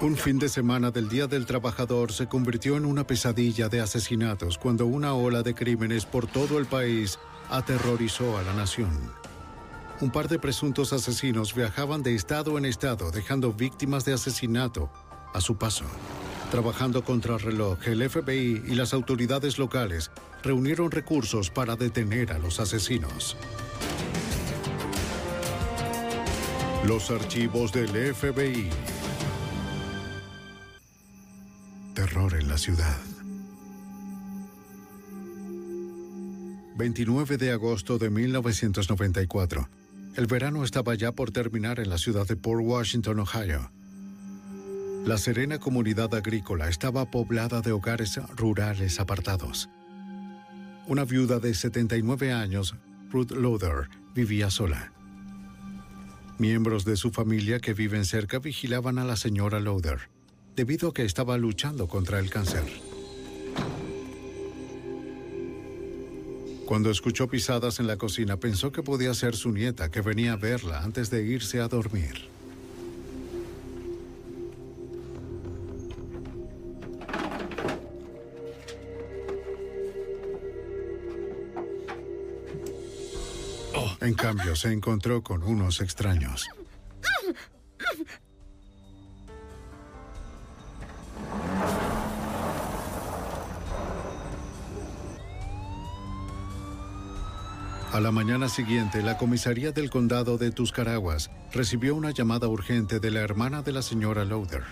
Un fin de semana del Día del Trabajador se convirtió en una pesadilla de asesinatos cuando una ola de crímenes por todo el país aterrorizó a la nación. Un par de presuntos asesinos viajaban de estado en estado dejando víctimas de asesinato a su paso. Trabajando contra reloj, el FBI y las autoridades locales reunieron recursos para detener a los asesinos. Los archivos del FBI. Terror en la ciudad. 29 de agosto de 1994. El verano estaba ya por terminar en la ciudad de Port Washington, Ohio. La serena comunidad agrícola estaba poblada de hogares rurales apartados. Una viuda de 79 años, Ruth Loder, vivía sola. Miembros de su familia que viven cerca vigilaban a la señora Loder, debido a que estaba luchando contra el cáncer. Cuando escuchó pisadas en la cocina, pensó que podía ser su nieta que venía a verla antes de irse a dormir. En cambio, se encontró con unos extraños. A la mañana siguiente, la comisaría del condado de Tuscaraguas recibió una llamada urgente de la hermana de la señora Loader.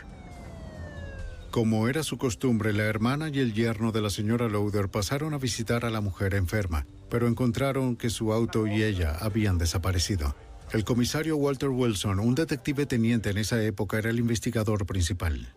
Como era su costumbre, la hermana y el yerno de la señora Loader pasaron a visitar a la mujer enferma, pero encontraron que su auto y ella habían desaparecido. El comisario Walter Wilson, un detective teniente en esa época, era el investigador principal.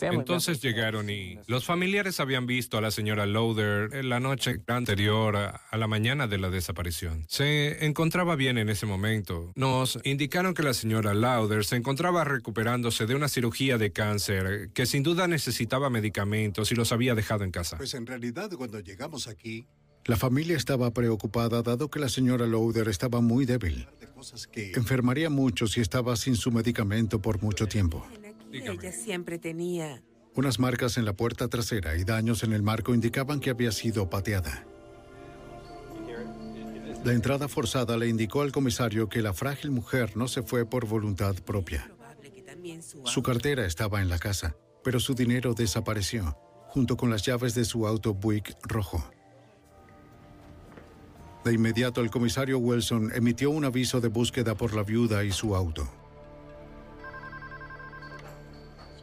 Entonces llegaron y los familiares habían visto a la señora Loader en la noche anterior a, la mañana de la desaparición. Se encontraba bien en ese momento. Nos indicaron que la señora Lauder se encontraba recuperándose de una cirugía de cáncer que sin duda necesitaba medicamentos y los había dejado en casa. Pues en realidad cuando llegamos aquí... La familia estaba preocupada dado que la señora Loader estaba muy débil. Enfermaría mucho si estaba sin su medicamento por mucho tiempo. Ella siempre tenía. Unas marcas en la puerta trasera y daños en el marco indicaban que había sido pateada. La entrada forzada le indicó al comisario que la frágil mujer no se fue por voluntad propia. Su cartera estaba en la casa, pero su dinero desapareció, junto con las llaves de su auto Buick rojo. De inmediato, el comisario Wilson emitió un aviso de búsqueda por la viuda y su auto.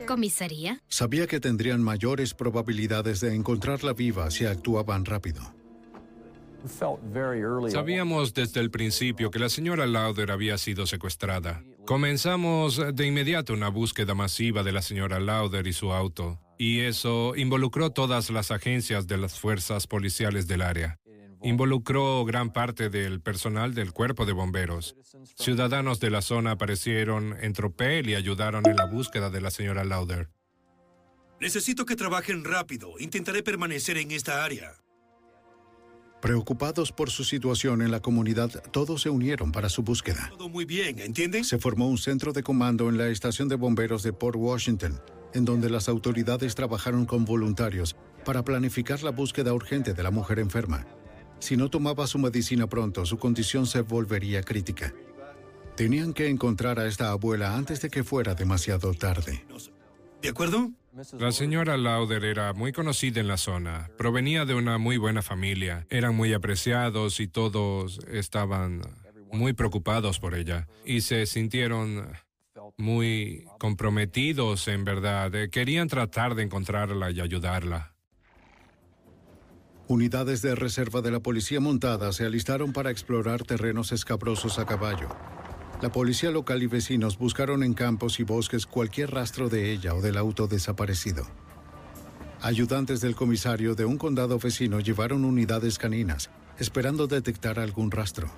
¿Comisaría? Sabía que tendrían mayores probabilidades de encontrarla viva si actuaban rápido. Sabíamos desde el principio que la señora Lauder había sido secuestrada. Comenzamos de inmediato una búsqueda masiva de la señora Lauder y su auto, y eso involucró todas las agencias de las fuerzas policiales del área. Involucró gran parte del personal del cuerpo de bomberos. Ciudadanos de la zona aparecieron en tropel y ayudaron en la búsqueda de la señora Lauder. Necesito que trabajen rápido. Intentaré permanecer en esta área. Preocupados por su situación en la comunidad, todos se unieron para su búsqueda. Todo muy bien, ¿entienden? Se formó un centro de comando en la estación de bomberos de Port Washington, en donde las autoridades trabajaron con voluntarios para planificar la búsqueda urgente de la mujer enferma. Si no tomaba su medicina pronto, su condición se volvería crítica. Tenían que encontrar a esta abuela antes de que fuera demasiado tarde. ¿De acuerdo? La señora Lauder era muy conocida en la zona. Provenía de una muy buena familia. Eran muy apreciados y todos estaban muy preocupados por ella. Y se sintieron muy comprometidos, en verdad. Querían tratar de encontrarla y ayudarla. Unidades de reserva de la policía montada se alistaron para explorar terrenos escabrosos a caballo. La policía local y vecinos buscaron en campos y bosques cualquier rastro de ella o del auto desaparecido. Ayudantes del comisario de un condado vecino llevaron unidades caninas, esperando detectar algún rastro.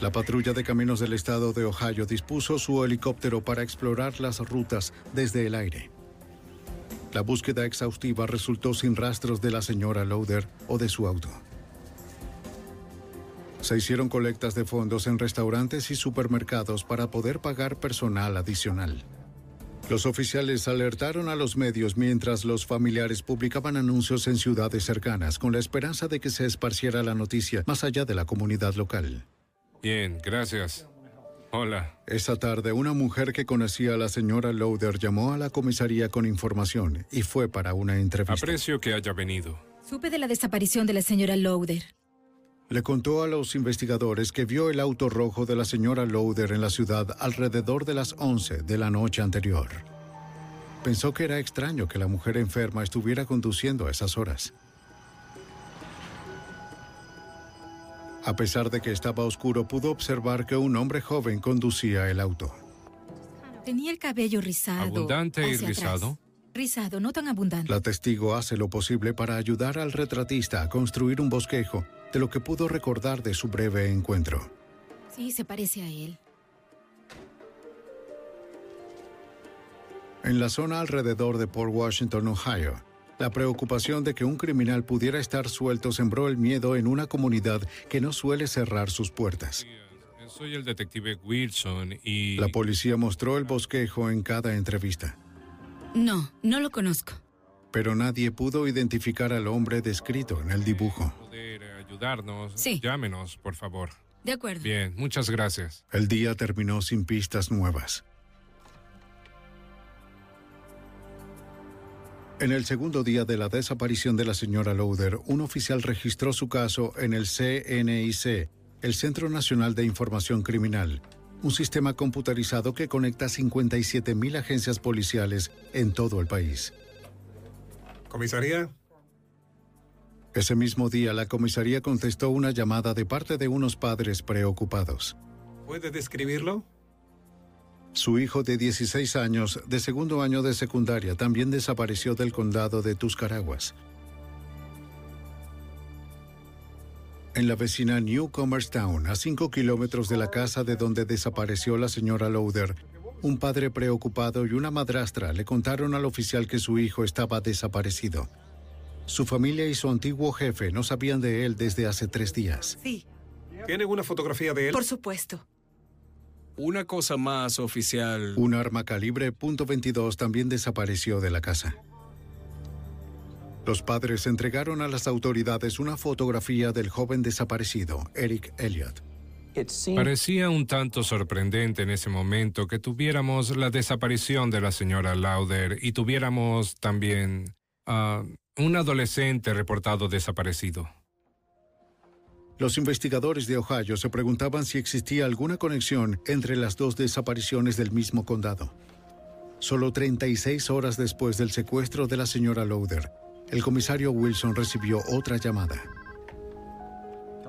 La patrulla de caminos del estado de Ohio dispuso su helicóptero para explorar las rutas desde el aire. La búsqueda exhaustiva resultó sin rastros de la señora Lauder o de su auto. Se hicieron colectas de fondos en restaurantes y supermercados para poder pagar personal adicional. Los oficiales alertaron a los medios mientras los familiares publicaban anuncios en ciudades cercanas con la esperanza de que se esparciera la noticia más allá de la comunidad local. Bien, gracias. Hola. Esa tarde, una mujer que conocía a la señora Lauder llamó a la comisaría con información y fue para una entrevista. Aprecio que haya venido. Supe de la desaparición de la señora Lauder. Le contó a los investigadores que vio el auto rojo de la señora Lauder en la ciudad alrededor de las 11 de la noche anterior. Pensó que era extraño que la mujer enferma estuviera conduciendo a esas horas. A pesar de que estaba oscuro, pudo observar que un hombre joven conducía el auto. Tenía el cabello rizado. ¿Abundante y atrás. rizado? Rizado, no tan abundante. La testigo hace lo posible para ayudar al retratista a construir un bosquejo de lo que pudo recordar de su breve encuentro. Sí, se parece a él. En la zona alrededor de Port Washington, Ohio, la preocupación de que un criminal pudiera estar suelto sembró el miedo en una comunidad que no suele cerrar sus puertas. Soy el detective Wilson y... La policía mostró el bosquejo en cada entrevista, No, no lo conozco. pero nadie pudo identificar al hombre descrito en el dibujo. Poder ayudarnos. Sí. Llámenos, por favor. De acuerdo. Bien, muchas gracias. El día terminó sin pistas nuevas. En el segundo día de la desaparición de la señora Lauder, un oficial registró su caso en el CNIC, el Centro Nacional de Información Criminal, un sistema computarizado que conecta 57.000 agencias policiales en todo el país. ¿Comisaría? Ese mismo día, la comisaría contestó una llamada de parte de unos padres preocupados. ¿Puede describirlo? Su hijo de 16 años, de segundo año de secundaria, también desapareció del condado de Tuscaraguas. En la vecina Newcomerstown, a 5 kilómetros de la casa de donde desapareció la señora Lauder, un padre preocupado y una madrastra le contaron al oficial que su hijo estaba desaparecido. Su familia y su antiguo jefe no sabían de él desde hace tres días. Sí, ¿Tienen una fotografía de él? por supuesto. Una cosa más, oficial. Un arma calibre .22 también desapareció de la casa. Los padres entregaron a las autoridades una fotografía del joven desaparecido, Eric Elliott. Parecía un tanto sorprendente en ese momento que tuviéramos la desaparición de la señora Lauder y tuviéramos también a un adolescente reportado desaparecido. Los investigadores de Ohio se preguntaban si existía alguna conexión entre las dos desapariciones del mismo condado. Solo 36 horas después del secuestro de la señora Lauder, el comisario Wilson recibió otra llamada.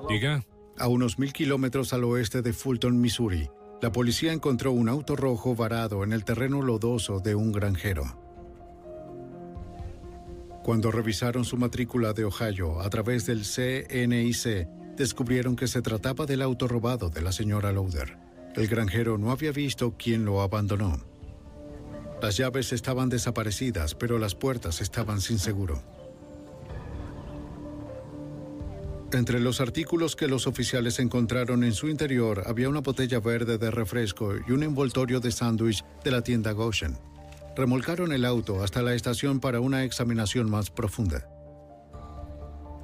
Diga, A unos mil kilómetros al oeste de Fulton, Missouri, la policía encontró un auto rojo varado en el terreno lodoso de un granjero. Cuando revisaron su matrícula de Ohio a través del CNIC, descubrieron que se trataba del auto robado de la señora Lauder. El granjero no había visto quién lo abandonó. Las llaves estaban desaparecidas, pero las puertas estaban sin seguro. Entre los artículos que los oficiales encontraron en su interior había una botella verde de refresco y un envoltorio de sándwich de la tienda Goshen. Remolcaron el auto hasta la estación para una examinación más profunda.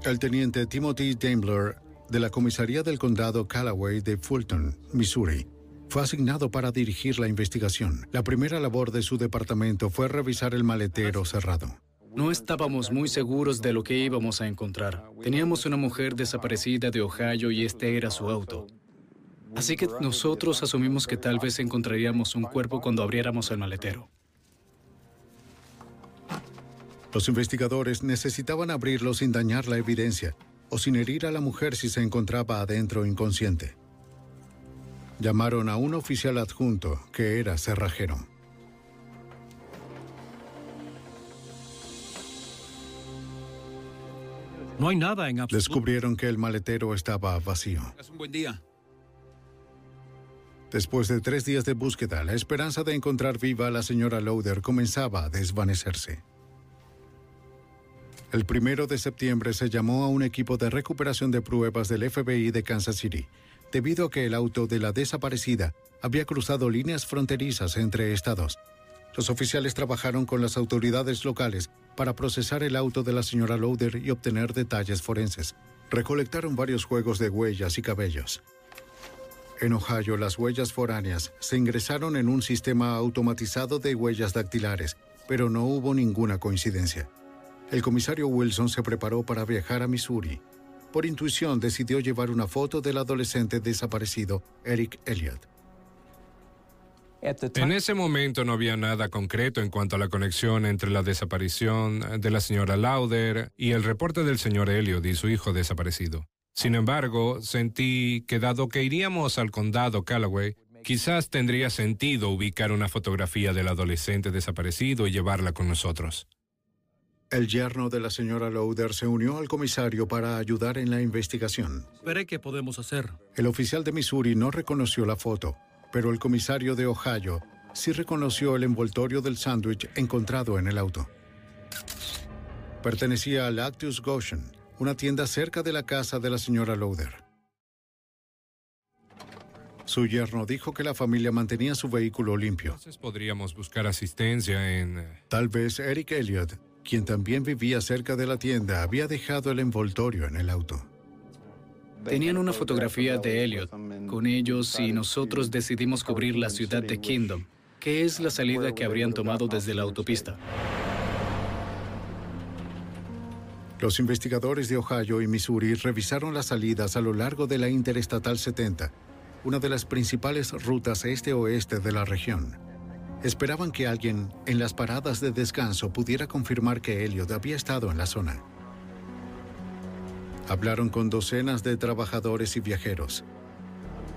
El teniente Timothy Daimler de la comisaría del condado Callaway de Fulton, Missouri, fue asignado para dirigir la investigación. La primera labor de su departamento fue revisar el maletero cerrado. No estábamos muy seguros de lo que íbamos a encontrar. Teníamos una mujer desaparecida de Ohio y este era su auto. Así que nosotros asumimos que tal vez encontraríamos un cuerpo cuando abriéramos el maletero. Los investigadores necesitaban abrirlo sin dañar la evidencia o sin herir a la mujer si se encontraba adentro inconsciente. Llamaron a un oficial adjunto que era cerrajero. No hay nada en absoluto. Descubrieron que el maletero estaba vacío. Es un buen día. Después de tres días de búsqueda, la esperanza de encontrar viva a la señora Lauder comenzaba a desvanecerse. El primero de septiembre se llamó a un equipo de recuperación de pruebas del FBI de Kansas City, debido a que el auto de la desaparecida había cruzado líneas fronterizas entre estados. Los oficiales trabajaron con las autoridades locales para procesar el auto de la señora Lauder y obtener detalles forenses. Recolectaron varios juegos de huellas y cabellos. En Ohio, las huellas foráneas se ingresaron en un sistema automatizado de huellas dactilares, pero no hubo ninguna coincidencia. El comisario Wilson se preparó para viajar a Missouri. Por intuición decidió llevar una foto del adolescente desaparecido, Eric Elliott. En ese momento no había nada concreto en cuanto a la conexión entre la desaparición de la señora Lauder y el reporte del señor Elliot y su hijo desaparecido. Sin embargo, sentí que dado que iríamos al condado Callaway, quizás tendría sentido ubicar una fotografía del adolescente desaparecido y llevarla con nosotros. El yerno de la señora Lauder se unió al comisario para ayudar en la investigación. Veré qué podemos hacer. El oficial de Missouri no reconoció la foto, pero el comisario de Ohio sí reconoció el envoltorio del sándwich encontrado en el auto. Pertenecía a Lactus Goshen, una tienda cerca de la casa de la señora Lauder. Su yerno dijo que la familia mantenía su vehículo limpio. Entonces podríamos buscar asistencia en... eh, Tal vez Eric Elliott, quien también vivía cerca de la tienda, había dejado el envoltorio en el auto. Tenían una fotografía de Elliot con ellos y nosotros decidimos cubrir la ciudad de Kingdom, que es la salida que habrían tomado desde la autopista. Los investigadores de Ohio y Missouri revisaron las salidas a lo largo de la Interestatal 70, una de las principales rutas este-oeste de la región. Esperaban que alguien en las paradas de descanso pudiera confirmar que Elliot había estado en la zona. Hablaron con docenas de trabajadores y viajeros.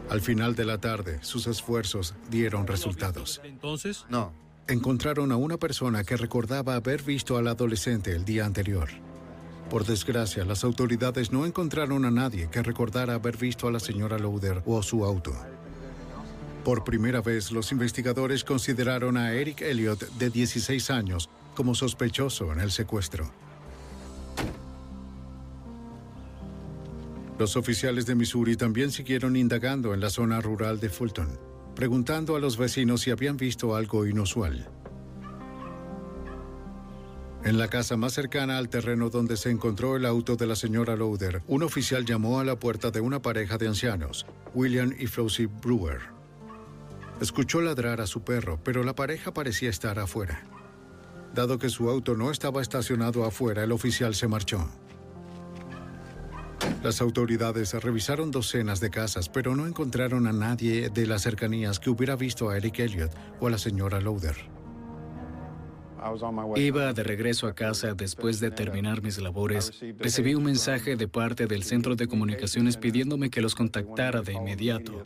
Al final de la tarde, sus esfuerzos dieron resultados. Entonces, No. Encontraron a una persona que recordaba haber visto al adolescente el día anterior. Por desgracia, las autoridades no encontraron a nadie que recordara haber visto a la señora Lauder o su auto. Por primera vez, los investigadores consideraron a Eric Elliott, de 16 años, como sospechoso en el secuestro. Los oficiales de Missouri también siguieron indagando en la zona rural de Fulton, preguntando a los vecinos si habían visto algo inusual. En la casa más cercana al terreno donde se encontró el auto de la señora Lauder, un oficial llamó a la puerta de una pareja de ancianos, William y Flossie Brewer. Escuchó ladrar a su perro, pero la pareja parecía estar afuera. Dado que su auto no estaba estacionado afuera, el oficial se marchó. Las autoridades revisaron docenas de casas, pero no encontraron a nadie de las cercanías que hubiera visto a Eric Elliott o a la señora Lauder. Iba de regreso a casa después de terminar mis labores. Recibí un mensaje de parte del centro de comunicaciones pidiéndome que los contactara de inmediato.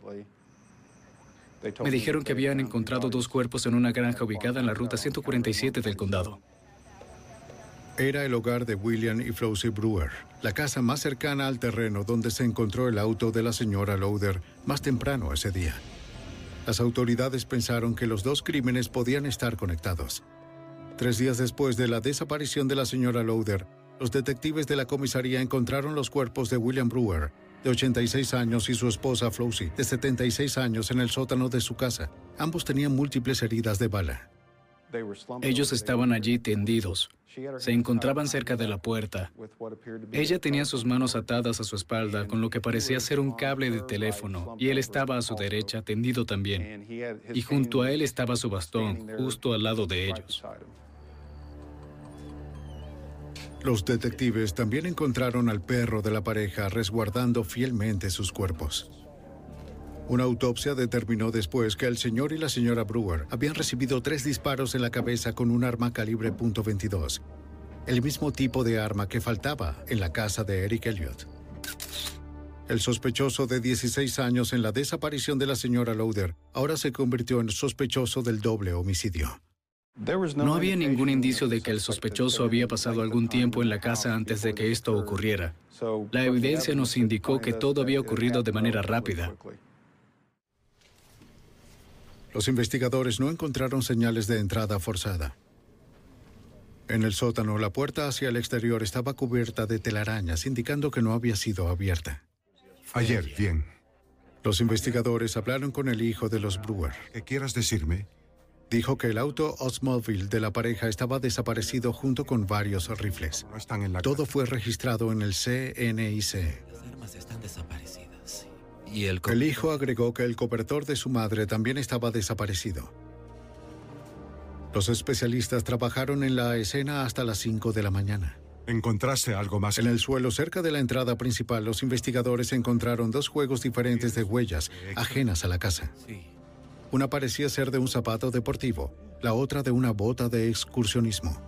Me dijeron que habían encontrado dos cuerpos en una granja ubicada en la ruta 147 del condado. Era el hogar de William y Flossie Brewer, la casa más cercana al terreno donde se encontró el auto de la señora Lauder más temprano ese día. Las autoridades pensaron que los dos crímenes podían estar conectados. Tres días después de la desaparición de la señora Lauder, los detectives de la comisaría encontraron los cuerpos de William Brewer, de 86 años, y su esposa Flossie, de 76 años, en el sótano de su casa. Ambos tenían múltiples heridas de bala. Ellos estaban allí tendidos. Se encontraban cerca de la puerta. Ella tenía sus manos atadas a su espalda con lo que parecía ser un cable de teléfono y él estaba a su derecha tendido también. Y junto a él estaba su bastón, justo al lado de ellos. Los detectives también encontraron al perro de la pareja resguardando fielmente sus cuerpos. Una autopsia determinó después que el señor y la señora Brewer habían recibido tres disparos en la cabeza con un arma calibre .22, el mismo tipo de arma que faltaba en la casa de Eric Elliott. El sospechoso de 16 años en la desaparición de la señora Lauder ahora se convirtió en sospechoso del doble homicidio. No había ningún indicio de que el sospechoso había pasado algún tiempo en la casa antes de que esto ocurriera. La evidencia nos indicó que todo había ocurrido de manera rápida. Los investigadores no encontraron señales de entrada forzada. En el sótano, la puerta hacia el exterior estaba cubierta de telarañas, indicando que no había sido abierta. Ayer, bien. Los investigadores hablaron con el hijo de los Brewer. ¿Qué quieras decirme? Dijo que el auto Oldsmobile de la pareja estaba desaparecido junto con varios rifles. No están en la Todo fue registrado en el CNIC. Las armas están desaparecidas. Y el, el hijo agregó que el cobertor de su madre también estaba desaparecido. Los especialistas trabajaron en la escena hasta las 5 de la mañana. ¿Encontraste algo más? En el suelo cerca de la entrada principal, los investigadores encontraron dos juegos diferentes de huellas ajenas a la casa. Sí. Una parecía ser de un zapato deportivo, la otra de una bota de excursionismo.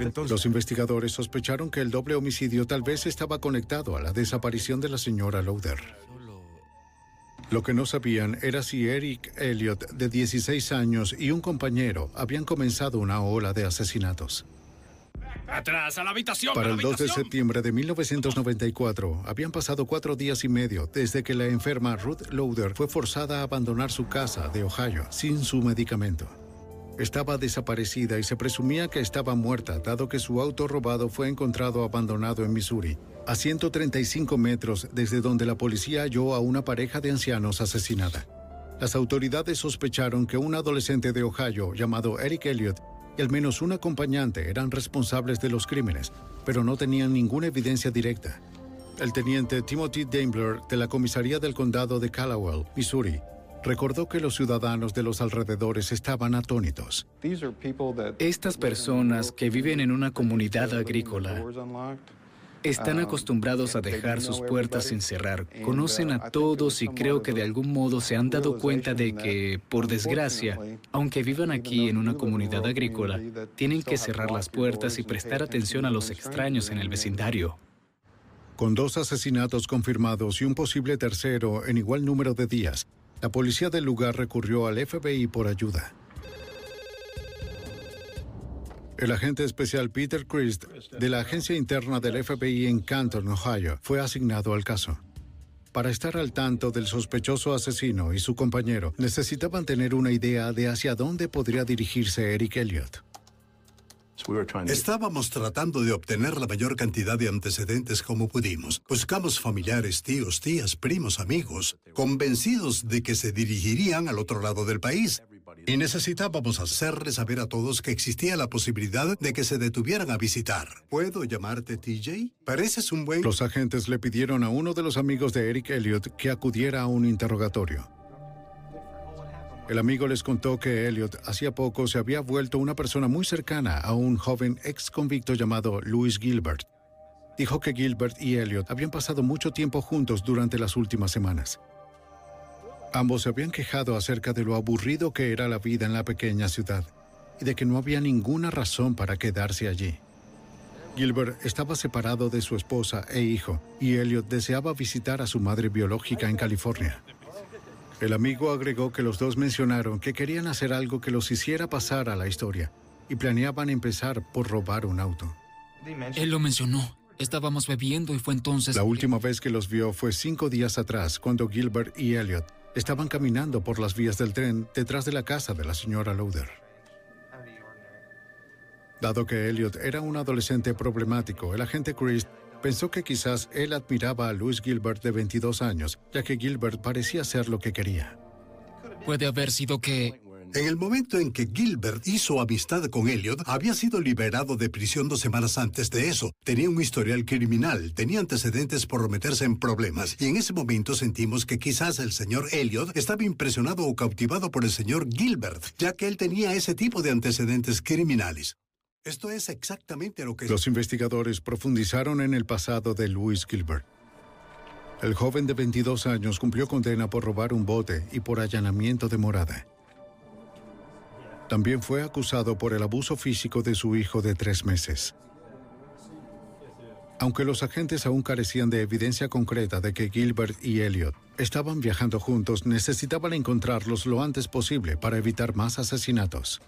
Entonces, Los investigadores sospecharon que el doble homicidio tal vez estaba conectado a la desaparición de la señora Lauder. Lo que no sabían era si Eric Elliott, de 16 años, y un compañero habían comenzado una ola de asesinatos. ¡Atrás, a la habitación! Para el la 2 de septiembre de 1994, habían pasado cuatro días y medio desde que la enferma Ruth Lauder fue forzada a abandonar su casa de Ohio sin su medicamento. Estaba desaparecida y se presumía que estaba muerta, dado que su auto robado fue encontrado abandonado en Missouri, a 135 metros desde donde la policía halló a una pareja de ancianos asesinada. Las autoridades sospecharon que un adolescente de Ohio llamado Eric Elliott y al menos un acompañante eran responsables de los crímenes, pero no tenían ninguna evidencia directa. El teniente Timothy Daimler de la comisaría del condado de Caldwell, Missouri, recordó que los ciudadanos de los alrededores estaban atónitos. Estas personas que viven en una comunidad agrícola están acostumbrados a dejar sus puertas sin cerrar, conocen a todos y creo que de algún modo se han dado cuenta de que, por desgracia, aunque vivan aquí en una comunidad agrícola, tienen que cerrar las puertas y prestar atención a los extraños en el vecindario. Con dos asesinatos confirmados y un posible tercero en igual número de días, la policía del lugar recurrió al FBI por ayuda. El agente especial Peter Christ de la agencia interna del FBI en Canton, Ohio, fue asignado al caso. Para estar al tanto del sospechoso asesino y su compañero, necesitaban tener una idea de hacia dónde podría dirigirse Eric Elliott. Estábamos tratando de obtener la mayor cantidad de antecedentes como pudimos. Buscamos familiares, tíos, tías, primos, amigos, convencidos de que se dirigirían al otro lado del país. Y necesitábamos hacerles saber a todos que existía la posibilidad de que se detuvieran a visitar. ¿Puedo llamarte TJ? Pareces un buen... Los agentes le pidieron a uno de los amigos de Eric Elliott que acudiera a un interrogatorio. El amigo les contó que Elliot hacía poco se había vuelto una persona muy cercana a un joven ex convicto llamado Louis Gilbert. Dijo que Gilbert y Elliot habían pasado mucho tiempo juntos durante las últimas semanas. Ambos se habían quejado acerca de lo aburrido que era la vida en la pequeña ciudad y de que no había ninguna razón para quedarse allí. Gilbert estaba separado de su esposa e hijo y Elliot deseaba visitar a su madre biológica en California. El amigo agregó que los dos mencionaron que querían hacer algo que los hiciera pasar a la historia y planeaban empezar por robar un auto. Él lo mencionó. Estábamos bebiendo y fue entonces... La última vez que los vio fue cinco días atrás, cuando Gilbert y Elliot estaban caminando por las vías del tren detrás de la casa de la señora Lauder. Dado que Elliot era un adolescente problemático, el agente Chris pensó que quizás él admiraba a Louis Gilbert de 22 años, ya que Gilbert parecía ser lo que quería. Puede haber sido que En el momento en que Gilbert hizo amistad con Elliot, había sido liberado de prisión dos semanas antes de eso. Tenía un historial criminal, tenía antecedentes por meterse en problemas, y en ese momento sentimos que quizás el señor Elliot estaba impresionado o cautivado por el señor Gilbert, ya que él tenía ese tipo de antecedentes criminales. Esto es exactamente lo que... Los investigadores profundizaron en el pasado de Louis Gilbert. El joven de 22 años cumplió condena por robar un bote y por allanamiento de morada. También fue acusado por el abuso físico de su hijo de tres meses. Aunque los agentes aún carecían de evidencia concreta de que Gilbert y Elliot estaban viajando juntos, necesitaban encontrarlos lo antes posible para evitar más asesinatos.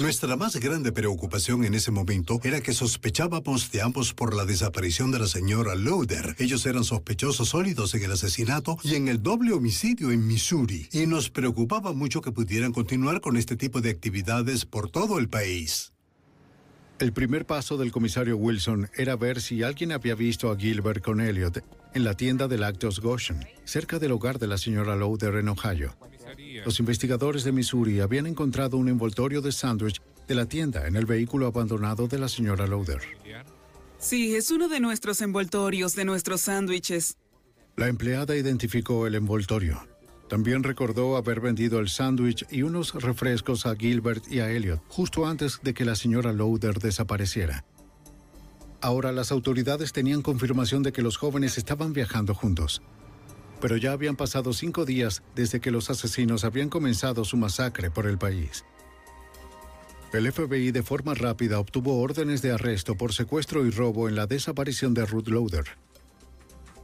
Nuestra más grande preocupación en ese momento era que sospechábamos de ambos por la desaparición de la señora Lauder. Ellos eran sospechosos sólidos en el asesinato y en el doble homicidio en Missouri. Y nos preocupaba mucho que pudieran continuar con este tipo de actividades por todo el país. El primer paso del comisario Wilson era ver si alguien había visto a Gilbert con Elliot en la tienda de lácteos Goshen, cerca del hogar de la señora Lauder en Ohio. Los investigadores de Missouri habían encontrado un envoltorio de sándwich de la tienda en el vehículo abandonado de la señora Lauder. Sí, es uno de nuestros envoltorios, de nuestros sándwiches. La empleada identificó el envoltorio. También recordó haber vendido el sándwich y unos refrescos a Gilbert y a Elliot justo antes de que la señora Lauder desapareciera. Ahora las autoridades tenían confirmación de que los jóvenes estaban viajando juntos pero ya habían pasado cinco días desde que los asesinos habían comenzado su masacre por el país. El FBI de forma rápida obtuvo órdenes de arresto por secuestro y robo en la desaparición de Ruth Loader.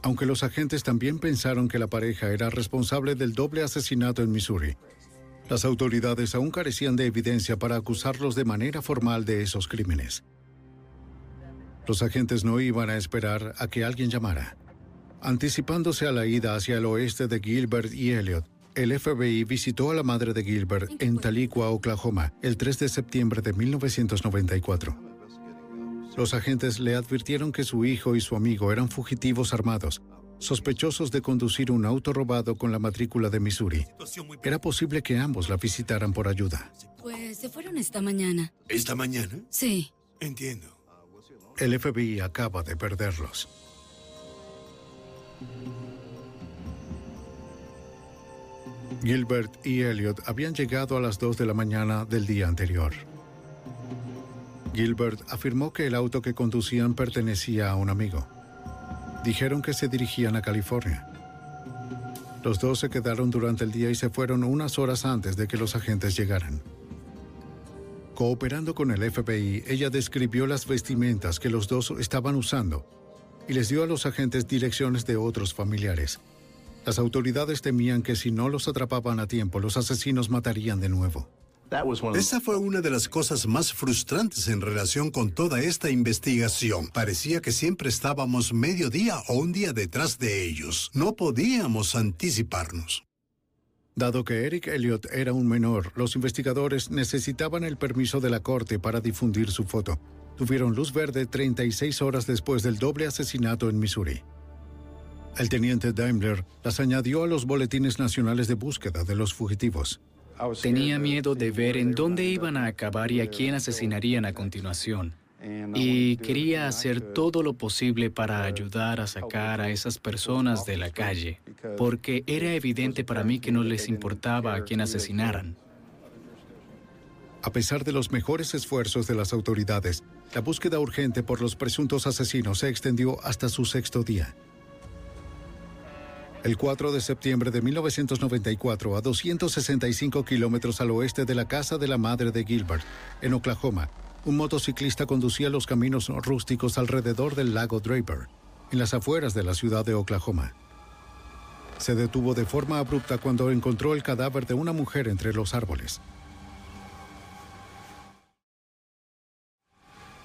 Aunque los agentes también pensaron que la pareja era responsable del doble asesinato en Missouri, las autoridades aún carecían de evidencia para acusarlos de manera formal de esos crímenes. Los agentes no iban a esperar a que alguien llamara. Anticipándose a la ida hacia el oeste de Gilbert y Elliot, el FBI visitó a la madre de Gilbert en Tahlequah, Oklahoma, el 3 de septiembre de 1994. Los agentes le advirtieron que su hijo y su amigo eran fugitivos armados, sospechosos de conducir un auto robado con la matrícula de Missouri. Era posible que ambos la visitaran por ayuda. Pues se fueron esta mañana. ¿Esta mañana? Sí. Entiendo. El FBI acaba de perderlos. Gilbert y Elliot habían llegado a las 2 de la mañana del día anterior. Gilbert afirmó que el auto que conducían pertenecía a un amigo. Dijeron que se dirigían a California. Los dos se quedaron durante el día y se fueron unas horas antes de que los agentes llegaran. Cooperando con el FBI, ella describió las vestimentas que los dos estaban usando y les dio a los agentes direcciones de otros familiares. Las autoridades temían que si no los atrapaban a tiempo, los asesinos matarían de nuevo. Esa fue una de las cosas más frustrantes en relación con toda esta investigación. Parecía que siempre estábamos medio día o un día detrás de ellos. No podíamos anticiparnos. Dado que Eric Elliot era un menor, los investigadores necesitaban el permiso de la corte para difundir su foto tuvieron luz verde 36 horas después del doble asesinato en Missouri. El teniente Daimler las añadió a los boletines nacionales de búsqueda de los fugitivos. Tenía miedo de ver en dónde iban a acabar y a quién asesinarían a continuación. Y quería hacer todo lo posible para ayudar a sacar a esas personas de la calle, porque era evidente para mí que no les importaba a quién asesinaran. A pesar de los mejores esfuerzos de las autoridades, la búsqueda urgente por los presuntos asesinos se extendió hasta su sexto día. El 4 de septiembre de 1994, a 265 kilómetros al oeste de la casa de la madre de Gilbert, en Oklahoma, un motociclista conducía los caminos rústicos alrededor del lago Draper, en las afueras de la ciudad de Oklahoma. Se detuvo de forma abrupta cuando encontró el cadáver de una mujer entre los árboles.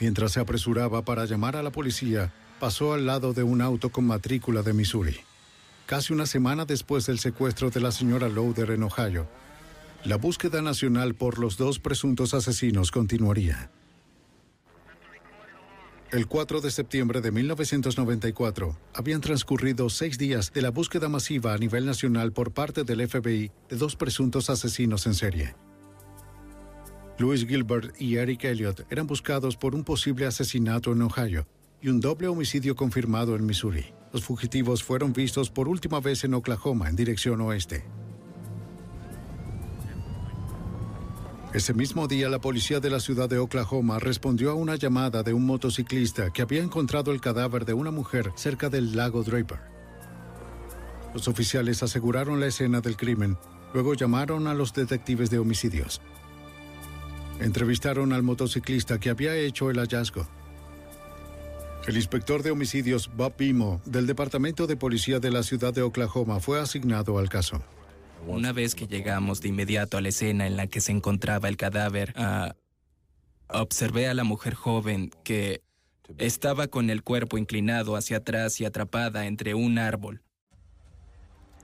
Mientras se apresuraba para llamar a la policía, pasó al lado de un auto con matrícula de Missouri. Casi una semana después del secuestro de la señora Lauder en Ohio, la búsqueda nacional por los dos presuntos asesinos continuaría. El 4 de septiembre de 1994, habían transcurrido seis días de la búsqueda masiva a nivel nacional por parte del FBI de dos presuntos asesinos en serie. Louis Gilbert y Eric Elliott eran buscados por un posible asesinato en Ohio y un doble homicidio confirmado en Missouri. Los fugitivos fueron vistos por última vez en Oklahoma en dirección oeste. Ese mismo día, la policía de la ciudad de Oklahoma respondió a una llamada de un motociclista que había encontrado el cadáver de una mujer cerca del lago Draper. Los oficiales aseguraron la escena del crimen, luego llamaron a los detectives de homicidios. Entrevistaron al motociclista que había hecho el hallazgo. El inspector de homicidios Bob Bimo del Departamento de Policía de la ciudad de Oklahoma fue asignado al caso. Una vez que llegamos de inmediato a la escena en la que se encontraba el cadáver, ah, observé a la mujer joven que estaba con el cuerpo inclinado hacia atrás y atrapada entre un árbol.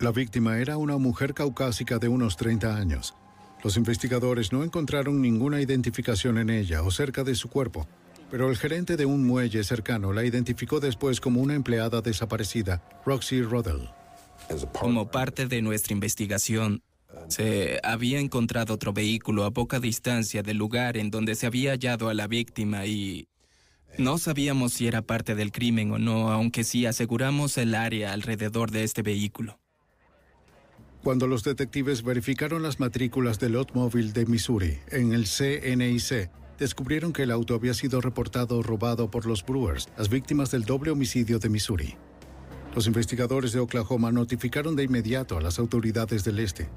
La víctima era una mujer caucásica de unos 30 años. Los investigadores no encontraron ninguna identificación en ella o cerca de su cuerpo, pero el gerente de un muelle cercano la identificó después como una empleada desaparecida, Roxy Roddell. Como parte de nuestra investigación, se había encontrado otro vehículo a poca distancia del lugar en donde se había hallado a la víctima y no sabíamos si era parte del crimen o no, aunque sí aseguramos el área alrededor de este vehículo. Cuando los detectives verificaron las matrículas del automóvil de Missouri en el CNIC, descubrieron que el auto había sido reportado robado por los Brewers, las víctimas del doble homicidio de Missouri. Los investigadores de Oklahoma notificaron de inmediato a las autoridades del este.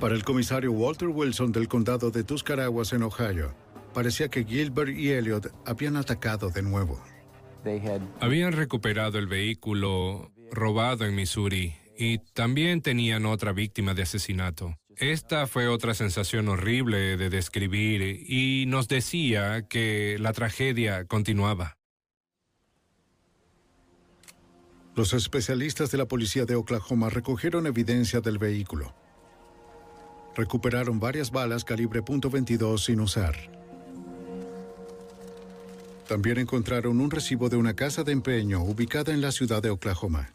Para el comisario Walter Wilson del condado de Tuscarawas en Ohio, parecía que Gilbert y Elliot habían atacado de nuevo. Habían recuperado el vehículo robado en Missouri y también tenían otra víctima de asesinato. Esta fue otra sensación horrible de describir y nos decía que la tragedia continuaba. Los especialistas de la policía de Oklahoma recogieron evidencia del vehículo. Recuperaron varias balas calibre .22 sin usar. También encontraron un recibo de una casa de empeño ubicada en la ciudad de Oklahoma.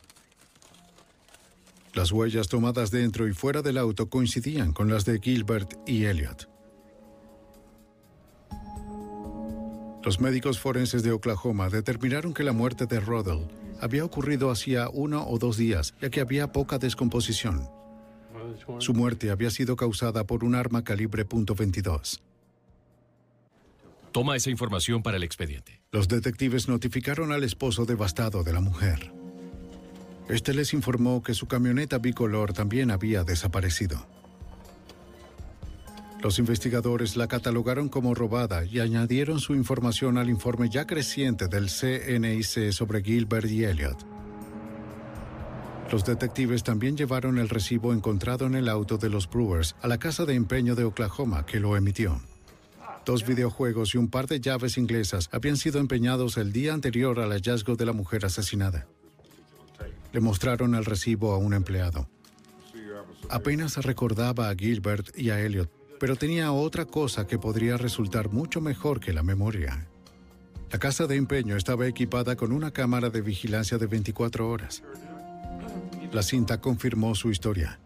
Las huellas tomadas dentro y fuera del auto coincidían con las de Gilbert y Elliot. Los médicos forenses de Oklahoma determinaron que la muerte de Roddell había ocurrido hacía uno o dos días, ya que había poca descomposición. Su muerte había sido causada por un arma calibre .22. Toma esa información para el expediente. Los detectives notificaron al esposo devastado de la mujer. Este les informó que su camioneta bicolor también había desaparecido. Los investigadores la catalogaron como robada y añadieron su información al informe ya creciente del CNIC sobre Gilbert y Elliot. Los detectives también llevaron el recibo encontrado en el auto de los Brewers a la casa de empeño de Oklahoma que lo emitió. Dos videojuegos y un par de llaves inglesas habían sido empeñados el día anterior al hallazgo de la mujer asesinada. Le mostraron el recibo a un empleado. Apenas recordaba a Gilbert y a Elliot, pero tenía otra cosa que podría resultar mucho mejor que la memoria. La casa de empeño estaba equipada con una cámara de vigilancia de 24 horas. La cinta confirmó su historia.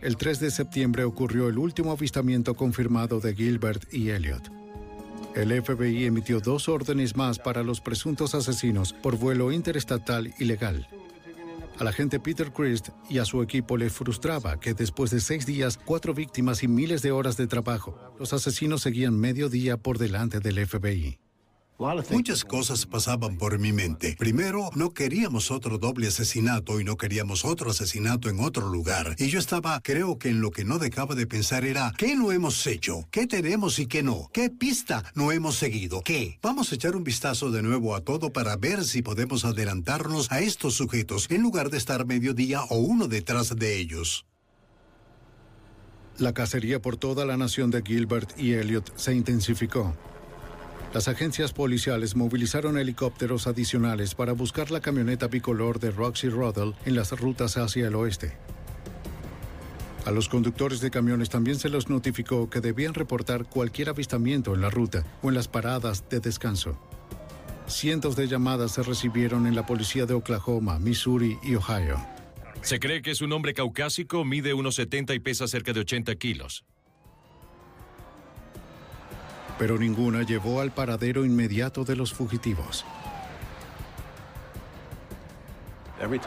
El 3 de septiembre ocurrió el último avistamiento confirmado de Gilbert y Elliot. El FBI emitió dos órdenes más para los presuntos asesinos por vuelo interestatal ilegal. Al agente Peter Christ y a su equipo le frustraba que después de seis días, cuatro víctimas y miles de horas de trabajo, los asesinos seguían medio día por delante del FBI. Muchas cosas pasaban por mi mente. Primero, no queríamos otro doble asesinato y no queríamos otro asesinato en otro lugar. Y yo estaba, creo que en lo que no dejaba de pensar era, ¿qué no hemos hecho? ¿Qué tenemos y qué no? ¿Qué pista no hemos seguido? ¿Qué? Vamos a echar un vistazo de nuevo a todo para ver si podemos adelantarnos a estos sujetos en lugar de estar mediodía o uno detrás de ellos. La cacería por toda la nación de Gilbert y Elliot se intensificó. Las agencias policiales movilizaron helicópteros adicionales para buscar la camioneta bicolor de Roxy Roddell en las rutas hacia el oeste. A los conductores de camiones también se les notificó que debían reportar cualquier avistamiento en la ruta o en las paradas de descanso. Cientos de llamadas se recibieron en la policía de Oklahoma, Missouri y Ohio. Se cree que es un hombre caucásico, mide unos 70 y pesa cerca de 80 kilos. Pero ninguna llevó al paradero inmediato de los fugitivos.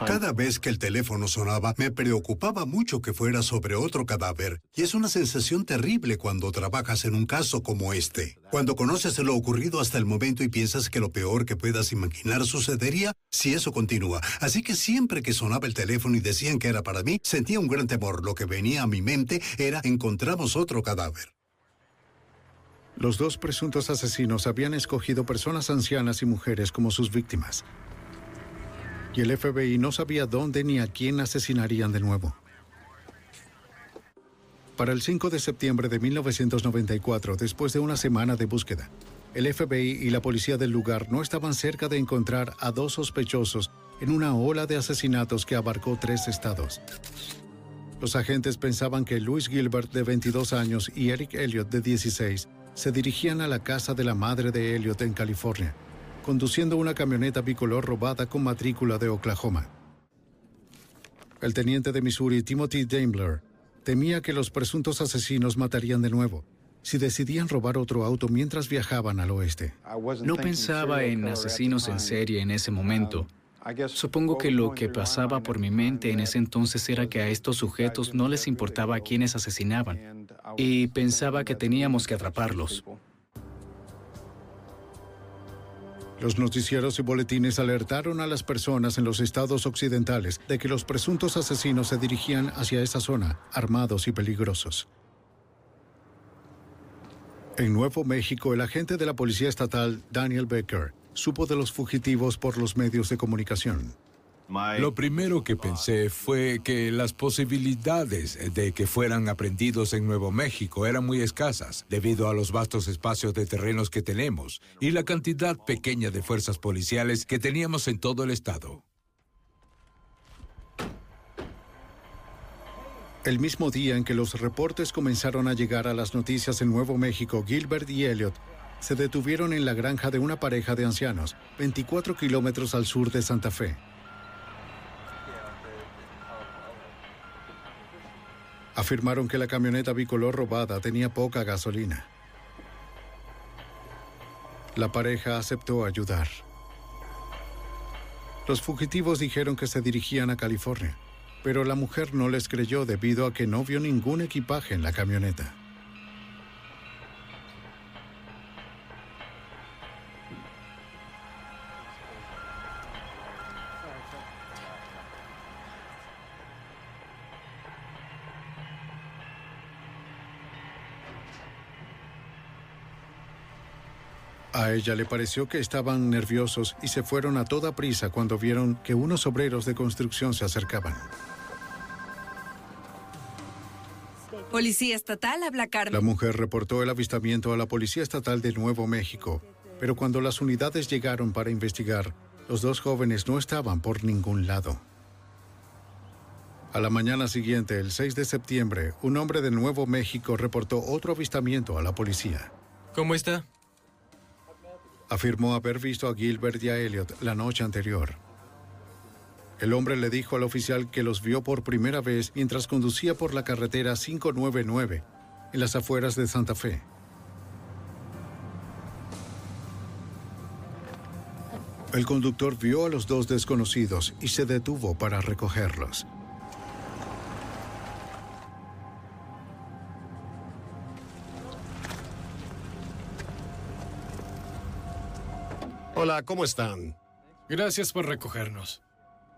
Cada vez que el teléfono sonaba, me preocupaba mucho que fuera sobre otro cadáver. Y es una sensación terrible cuando trabajas en un caso como este. Cuando conoces lo ocurrido hasta el momento y piensas que lo peor que puedas imaginar sucedería si eso continúa. Así que siempre que sonaba el teléfono y decían que era para mí, sentía un gran temor. Lo que venía a mi mente era encontramos otro cadáver. Los dos presuntos asesinos habían escogido personas ancianas y mujeres como sus víctimas y el FBI no sabía dónde ni a quién asesinarían de nuevo. Para el 5 de septiembre de 1994, después de una semana de búsqueda, el FBI y la policía del lugar no estaban cerca de encontrar a dos sospechosos en una ola de asesinatos que abarcó tres estados. Los agentes pensaban que Louis Gilbert, de 22 años, y Eric Elliott, de 16, se dirigían a la casa de la madre de Elliott en California conduciendo una camioneta bicolor robada con matrícula de Oklahoma. El teniente de Missouri, Timothy Daimler, temía que los presuntos asesinos matarían de nuevo si decidían robar otro auto mientras viajaban al oeste. No pensaba en asesinos en serie en ese momento. Supongo que lo que pasaba por mi mente en ese entonces era que a estos sujetos no les importaba a quiénes asesinaban y pensaba que teníamos que atraparlos. Los noticieros y boletines alertaron a las personas en los estados occidentales de que los presuntos asesinos se dirigían hacia esa zona, armados y peligrosos. En Nuevo México, el agente de la Policía Estatal, Daniel Becker, supo de los fugitivos por los medios de comunicación. Lo primero que pensé fue que las posibilidades de que fueran aprendidos en Nuevo México eran muy escasas debido a los vastos espacios de terrenos que tenemos y la cantidad pequeña de fuerzas policiales que teníamos en todo el estado. El mismo día en que los reportes comenzaron a llegar a las noticias en Nuevo México, Gilbert y Elliot se detuvieron en la granja de una pareja de ancianos, 24 kilómetros al sur de Santa Fe. afirmaron que la camioneta bicolor robada tenía poca gasolina. La pareja aceptó ayudar. Los fugitivos dijeron que se dirigían a California, pero la mujer no les creyó debido a que no vio ningún equipaje en la camioneta. A ella le pareció que estaban nerviosos y se fueron a toda prisa cuando vieron que unos obreros de construcción se acercaban. Policía Estatal habla Carmen. La mujer reportó el avistamiento a la Policía Estatal de Nuevo México, pero cuando las unidades llegaron para investigar, los dos jóvenes no estaban por ningún lado. A la mañana siguiente, el 6 de septiembre, un hombre de Nuevo México reportó otro avistamiento a la policía. ¿Cómo está? Afirmó haber visto a Gilbert y a Elliot la noche anterior. El hombre le dijo al oficial que los vio por primera vez mientras conducía por la carretera 599 en las afueras de Santa Fe. El conductor vio a los dos desconocidos y se detuvo para recogerlos. Hola, ¿cómo están? Gracias por recogernos.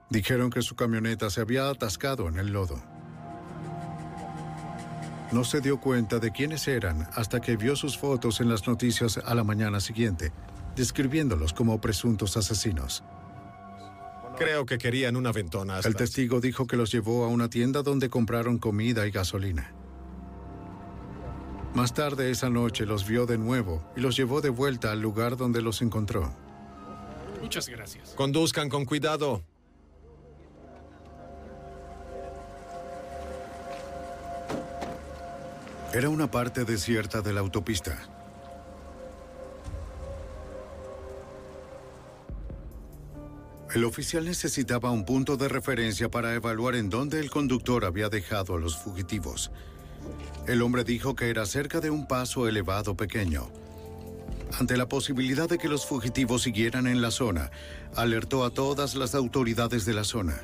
Dijeron que su camioneta se había atascado en el lodo. No se dio cuenta de quiénes eran hasta que vio sus fotos en las noticias a la mañana siguiente, describiéndolos como presuntos asesinos. Creo que querían una ventona. El testigo dijo que los llevó a una tienda donde compraron comida y gasolina. Más tarde esa noche los vio de nuevo y los llevó de vuelta al lugar donde los encontró. Muchas gracias. Conduzcan con cuidado. Era una parte desierta de la autopista. El oficial necesitaba un punto de referencia para evaluar en dónde el conductor había dejado a los fugitivos. El hombre dijo que era cerca de un paso elevado pequeño, Ante la posibilidad de que los fugitivos siguieran en la zona, alertó a todas las autoridades de la zona.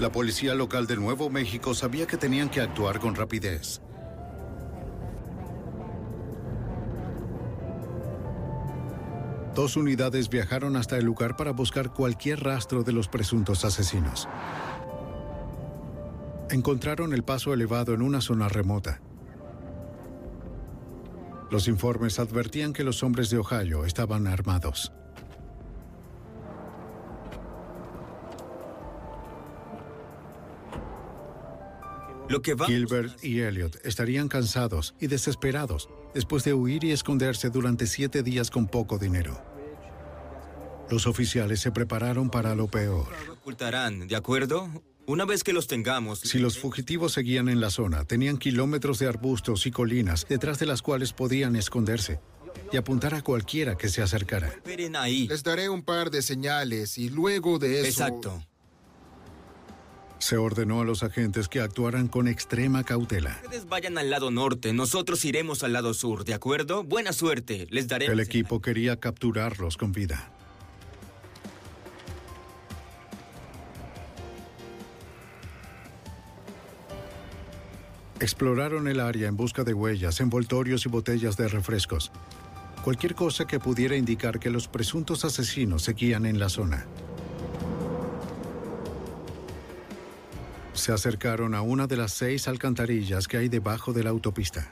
La policía local de Nuevo México sabía que tenían que actuar con rapidez. Dos unidades viajaron hasta el lugar para buscar cualquier rastro de los presuntos asesinos. Encontraron el paso elevado en una zona remota. Los informes advertían que los hombres de Ohio estaban armados. Gilbert y Elliot estarían cansados y desesperados después de huir y esconderse durante siete días con poco dinero. Los oficiales se prepararon para lo peor. Ocultarán, ¿de acuerdo? Una vez que los tengamos... Si los fugitivos seguían en la zona, tenían kilómetros de arbustos y colinas detrás de las cuales podían esconderse y apuntar a cualquiera que se acercara. Esperen ahí. Les daré un par de señales y luego de eso... Exacto. Se ordenó a los agentes que actuaran con extrema cautela. Ustedes vayan al lado norte, nosotros iremos al lado sur, ¿de acuerdo? Buena suerte, les daré... El equipo quería capturarlos con vida. Exploraron el área en busca de huellas, envoltorios y botellas de refrescos. Cualquier cosa que pudiera indicar que los presuntos asesinos seguían en la zona. Se acercaron a una de las seis alcantarillas que hay debajo de la autopista.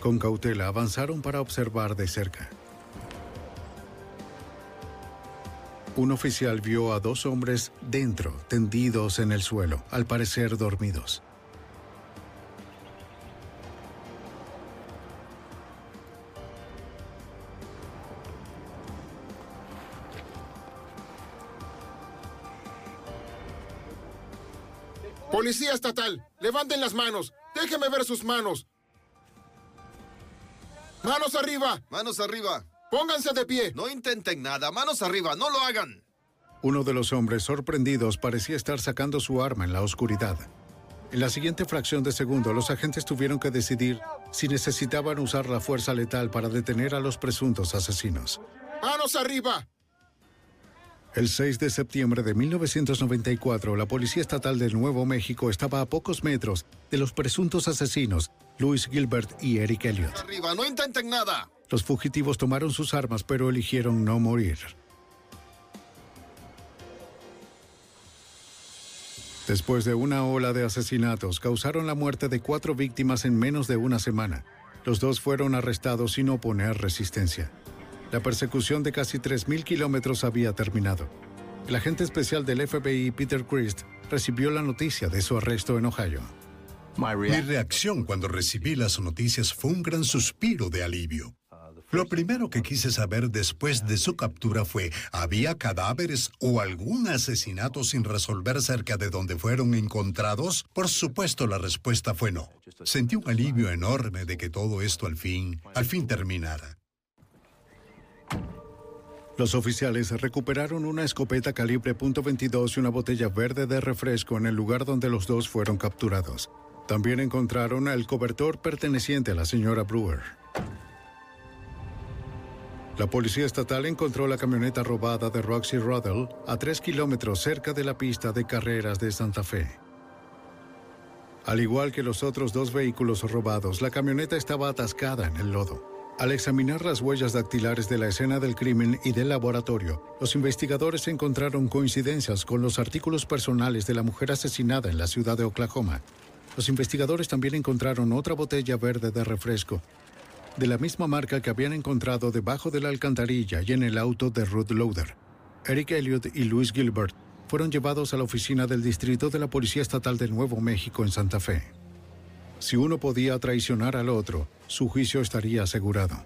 Con cautela avanzaron para observar de cerca. Un oficial vio a dos hombres dentro, tendidos en el suelo, al parecer dormidos. Policía estatal, levanten las manos. Déjeme ver sus manos. Manos arriba. Manos arriba. Pónganse de pie. No intenten nada. Manos arriba. No lo hagan. Uno de los hombres sorprendidos parecía estar sacando su arma en la oscuridad. En la siguiente fracción de segundo, los agentes tuvieron que decidir si necesitaban usar la fuerza letal para detener a los presuntos asesinos. ¡Manos arriba! El 6 de septiembre de 1994, la Policía Estatal de Nuevo México estaba a pocos metros de los presuntos asesinos, Louis Gilbert y Eric Elliott. Arriba, no intenten nada. Los fugitivos tomaron sus armas, pero eligieron no morir. Después de una ola de asesinatos, causaron la muerte de cuatro víctimas en menos de una semana. Los dos fueron arrestados sin oponer resistencia. La persecución de casi 3.000 kilómetros había terminado. El agente especial del FBI, Peter Christ, recibió la noticia de su arresto en Ohio. Mi reacción cuando recibí las noticias fue un gran suspiro de alivio. Lo primero que quise saber después de su captura fue, ¿había cadáveres o algún asesinato sin resolver cerca de donde fueron encontrados? Por supuesto, la respuesta fue no. Sentí un alivio enorme de que todo esto al fin, al fin terminara. Los oficiales recuperaron una escopeta calibre .22 y una botella verde de refresco en el lugar donde los dos fueron capturados. También encontraron el cobertor perteneciente a la señora Brewer. La policía estatal encontró la camioneta robada de Roxy Ruddle a tres kilómetros cerca de la pista de carreras de Santa Fe. Al igual que los otros dos vehículos robados, la camioneta estaba atascada en el lodo. Al examinar las huellas dactilares de la escena del crimen y del laboratorio, los investigadores encontraron coincidencias con los artículos personales de la mujer asesinada en la ciudad de Oklahoma. Los investigadores también encontraron otra botella verde de refresco, de la misma marca que habían encontrado debajo de la alcantarilla y en el auto de Ruth Loader. Eric Elliott y Louis Gilbert fueron llevados a la oficina del distrito de la Policía Estatal de Nuevo México en Santa Fe. Si uno podía traicionar al otro, su juicio estaría asegurado.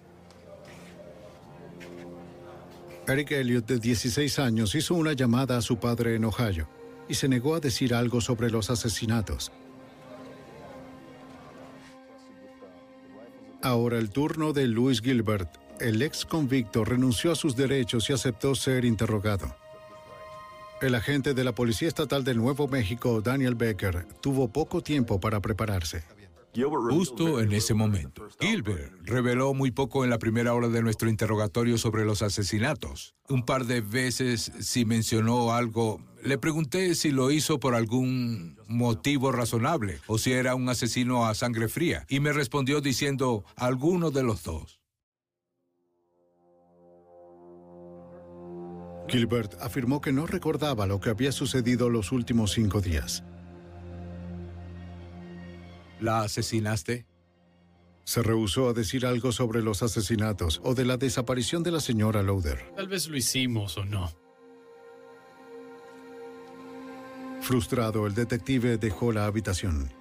Eric Elliott, de 16 años, hizo una llamada a su padre en Ohio y se negó a decir algo sobre los asesinatos. Ahora el turno de Louis Gilbert. El ex convicto renunció a sus derechos y aceptó ser interrogado. El agente de la Policía Estatal de Nuevo México, Daniel Becker, tuvo poco tiempo para prepararse. Justo en ese momento, Gilbert reveló muy poco en la primera hora de nuestro interrogatorio sobre los asesinatos. Un par de veces si mencionó algo, le pregunté si lo hizo por algún motivo razonable o si era un asesino a sangre fría, y me respondió diciendo alguno de los dos. Gilbert afirmó que no recordaba lo que había sucedido los últimos cinco días. ¿La asesinaste? Se rehusó a decir algo sobre los asesinatos o de la desaparición de la señora Lauder. Tal vez lo hicimos o no. Frustrado, el detective dejó la habitación.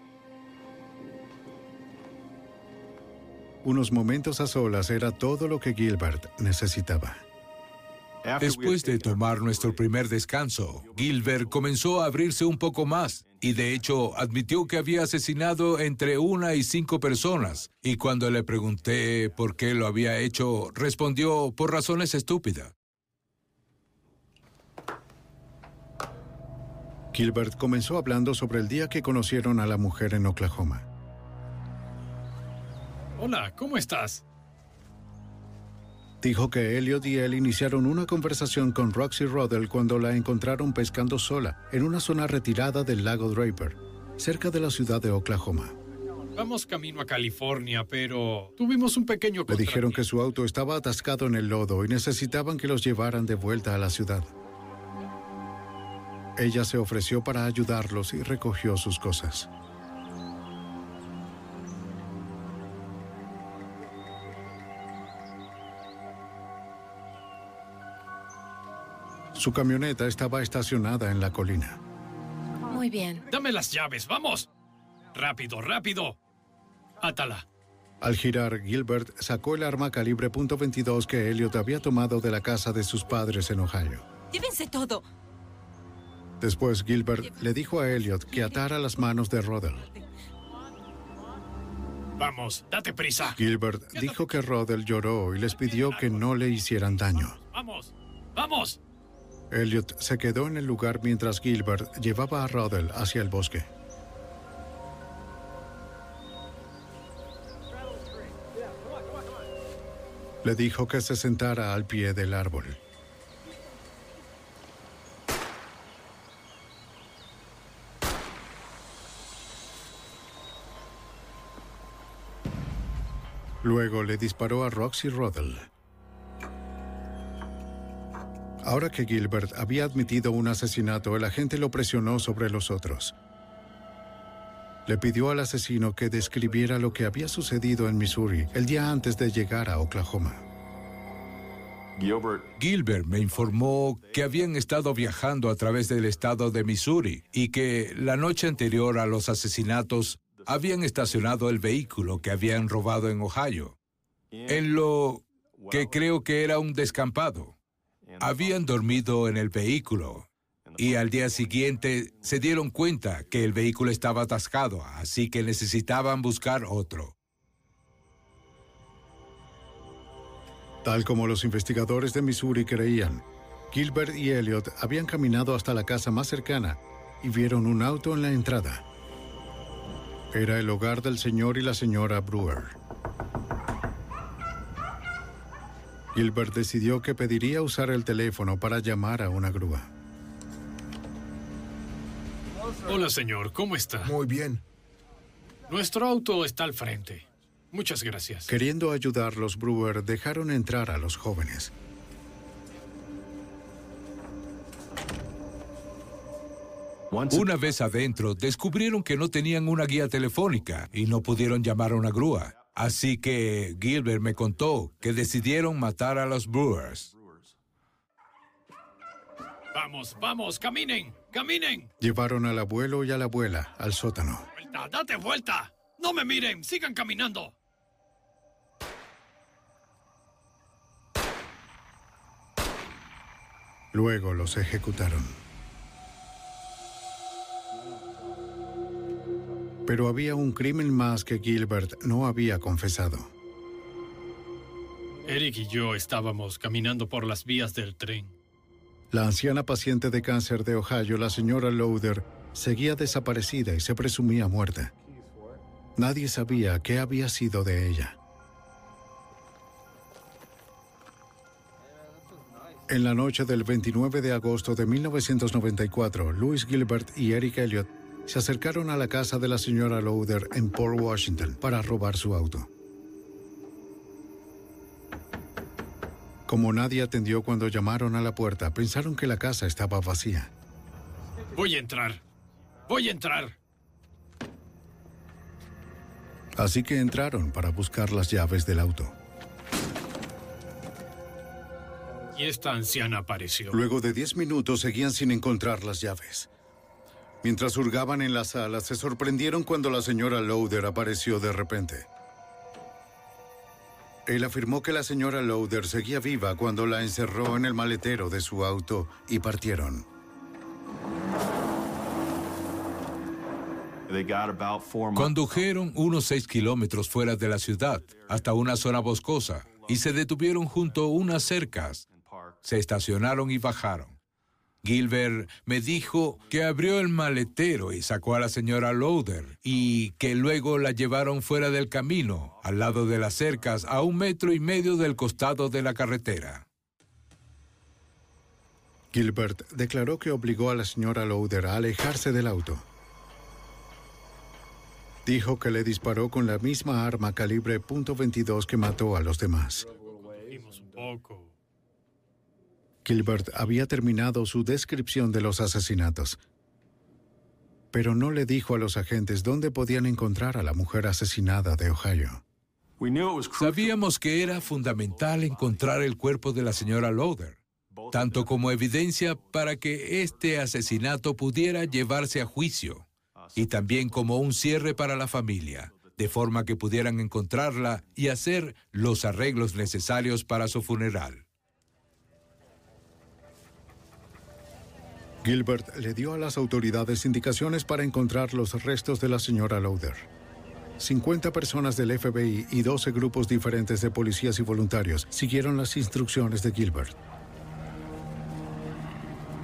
Unos momentos a solas era todo lo que Gilbert necesitaba. Después de tomar nuestro primer descanso, Gilbert comenzó a abrirse un poco más y de hecho admitió que había asesinado entre una y cinco personas. Y cuando le pregunté por qué lo había hecho, respondió por razones estúpidas. Gilbert comenzó hablando sobre el día que conocieron a la mujer en Oklahoma. Hola, ¿cómo estás? Dijo que Elliot y él iniciaron una conversación con Roxy Rodell cuando la encontraron pescando sola en una zona retirada del lago Draper, cerca de la ciudad de Oklahoma. Vamos camino a California, pero tuvimos un pequeño Le dijeron que su auto estaba atascado en el lodo y necesitaban que los llevaran de vuelta a la ciudad. Ella se ofreció para ayudarlos y recogió sus cosas. Su camioneta estaba estacionada en la colina. Muy bien. Dame las llaves, vamos. Rápido, rápido. Átala. Al girar, Gilbert sacó el arma calibre .22 que Elliot había tomado de la casa de sus padres en Ohio. Llévense todo. Después, Gilbert le dijo a Elliot que atara las manos de Rodell. Vamos, date prisa. Gilbert dijo que Rodell lloró y les pidió que no le hicieran daño. Vamos, vamos. Elliot se quedó en el lugar mientras Gilbert llevaba a Rodell hacia el bosque. Le dijo que se sentara al pie del árbol. Luego le disparó a Roxy Rodell. Ahora que Gilbert había admitido un asesinato, el agente lo presionó sobre los otros. Le pidió al asesino que describiera lo que había sucedido en Missouri el día antes de llegar a Oklahoma. Gilbert me informó que habían estado viajando a través del estado de Missouri y que la noche anterior a los asesinatos habían estacionado el vehículo que habían robado en Ohio, en lo que creo que era un descampado. Habían dormido en el vehículo y al día siguiente se dieron cuenta que el vehículo estaba atascado, así que necesitaban buscar otro. Tal como los investigadores de Missouri creían, Gilbert y Elliot habían caminado hasta la casa más cercana y vieron un auto en la entrada. Era el hogar del señor y la señora Brewer. Gilbert decidió que pediría usar el teléfono para llamar a una grúa. Hola, señor, ¿cómo está? Muy bien. Nuestro auto está al frente. Muchas gracias. Queriendo ayudar, los Brewer dejaron entrar a los jóvenes. Una vez adentro, descubrieron que no tenían una guía telefónica y no pudieron llamar a una grúa. Así que Gilbert me contó que decidieron matar a los Brewers. Vamos, vamos, caminen, caminen. Llevaron al abuelo y a la abuela al sótano. Vuelta, date vuelta. No me miren, sigan caminando. Luego los ejecutaron. Pero había un crimen más que Gilbert no había confesado. Eric y yo estábamos caminando por las vías del tren. La anciana paciente de cáncer de Ohio, la señora Lauder, seguía desaparecida y se presumía muerta. Nadie sabía qué había sido de ella. En la noche del 29 de agosto de 1994, Louis Gilbert y Eric Elliott se acercaron a la casa de la señora Lauder en Port Washington para robar su auto. Como nadie atendió cuando llamaron a la puerta, pensaron que la casa estaba vacía. Voy a entrar. Voy a entrar. Así que entraron para buscar las llaves del auto. Y esta anciana apareció. Luego de 10 minutos seguían sin encontrar las llaves. Mientras hurgaban en la sala, se sorprendieron cuando la señora Lauder apareció de repente. Él afirmó que la señora Lauder seguía viva cuando la encerró en el maletero de su auto y partieron. Condujeron unos seis kilómetros fuera de la ciudad, hasta una zona boscosa, y se detuvieron junto a unas cercas. Se estacionaron y bajaron. Gilbert me dijo que abrió el maletero y sacó a la señora Lauder y que luego la llevaron fuera del camino, al lado de las cercas, a un metro y medio del costado de la carretera. Gilbert declaró que obligó a la señora Lauder a alejarse del auto. Dijo que le disparó con la misma arma calibre .22 que mató a los demás. Un poco. Gilbert había terminado su descripción de los asesinatos, pero no le dijo a los agentes dónde podían encontrar a la mujer asesinada de Ohio. Sabíamos que era fundamental encontrar el cuerpo de la señora Lauder, tanto como evidencia para que este asesinato pudiera llevarse a juicio, y también como un cierre para la familia, de forma que pudieran encontrarla y hacer los arreglos necesarios para su funeral. Gilbert le dio a las autoridades indicaciones para encontrar los restos de la señora Lauder. 50 personas del FBI y 12 grupos diferentes de policías y voluntarios siguieron las instrucciones de Gilbert.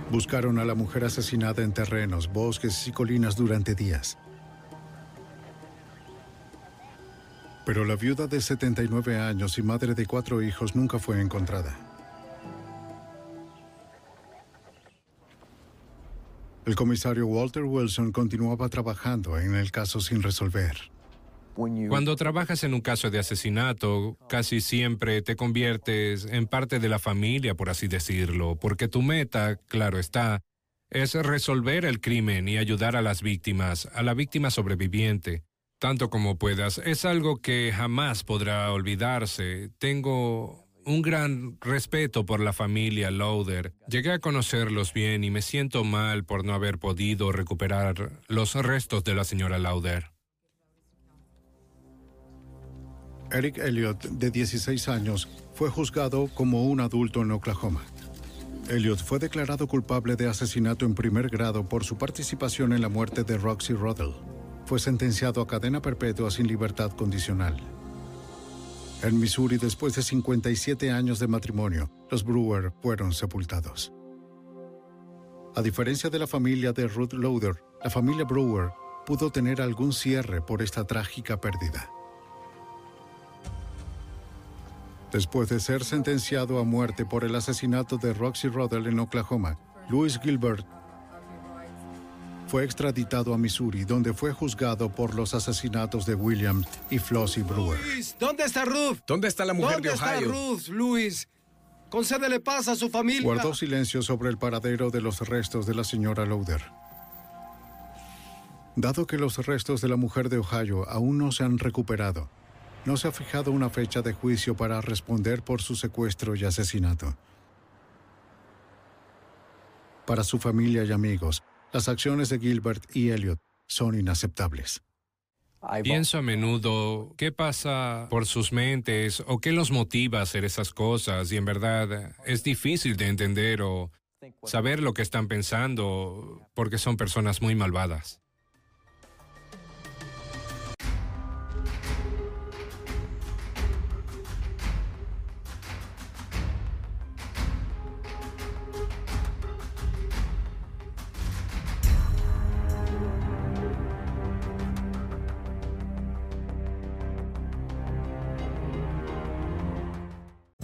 Buscaron a la mujer asesinada en terrenos, bosques y colinas durante días. Pero la viuda de 79 años y madre de cuatro hijos nunca fue encontrada. El comisario Walter Wilson continuaba trabajando en el caso sin resolver. Cuando trabajas en un caso de asesinato, casi siempre te conviertes en parte de la familia, por así decirlo, porque tu meta, claro está, es resolver el crimen y ayudar a las víctimas, a la víctima sobreviviente, tanto como puedas. Es algo que jamás podrá olvidarse. Tengo un gran respeto por la familia Lauder. Llegué a conocerlos bien y me siento mal por no haber podido recuperar los restos de la señora Lauder. Eric Elliott, de 16 años, fue juzgado como un adulto en Oklahoma. Elliott fue declarado culpable de asesinato en primer grado por su participación en la muerte de Roxy Roddle. Fue sentenciado a cadena perpetua sin libertad condicional. En Missouri, después de 57 años de matrimonio, los Brewer fueron sepultados. A diferencia de la familia de Ruth Lauder, la familia Brewer pudo tener algún cierre por esta trágica pérdida. Después de ser sentenciado a muerte por el asesinato de Roxy Roddle en Oklahoma, Louis Gilbert fue extraditado a Missouri, donde fue juzgado por los asesinatos de William y Flossie Brewer. Luis, ¿dónde está Ruth? ¿Dónde está la mujer ¿Dónde de está Ohio? Ruth, Luis? Concédele paz a su familia. Guardó silencio sobre el paradero de los restos de la señora Lauder. Dado que los restos de la mujer de Ohio aún no se han recuperado, no se ha fijado una fecha de juicio para responder por su secuestro y asesinato. Para su familia y amigos, las acciones de Gilbert y Elliot son inaceptables. Pienso a menudo qué pasa por sus mentes o qué los motiva a hacer esas cosas y en verdad es difícil de entender o saber lo que están pensando porque son personas muy malvadas.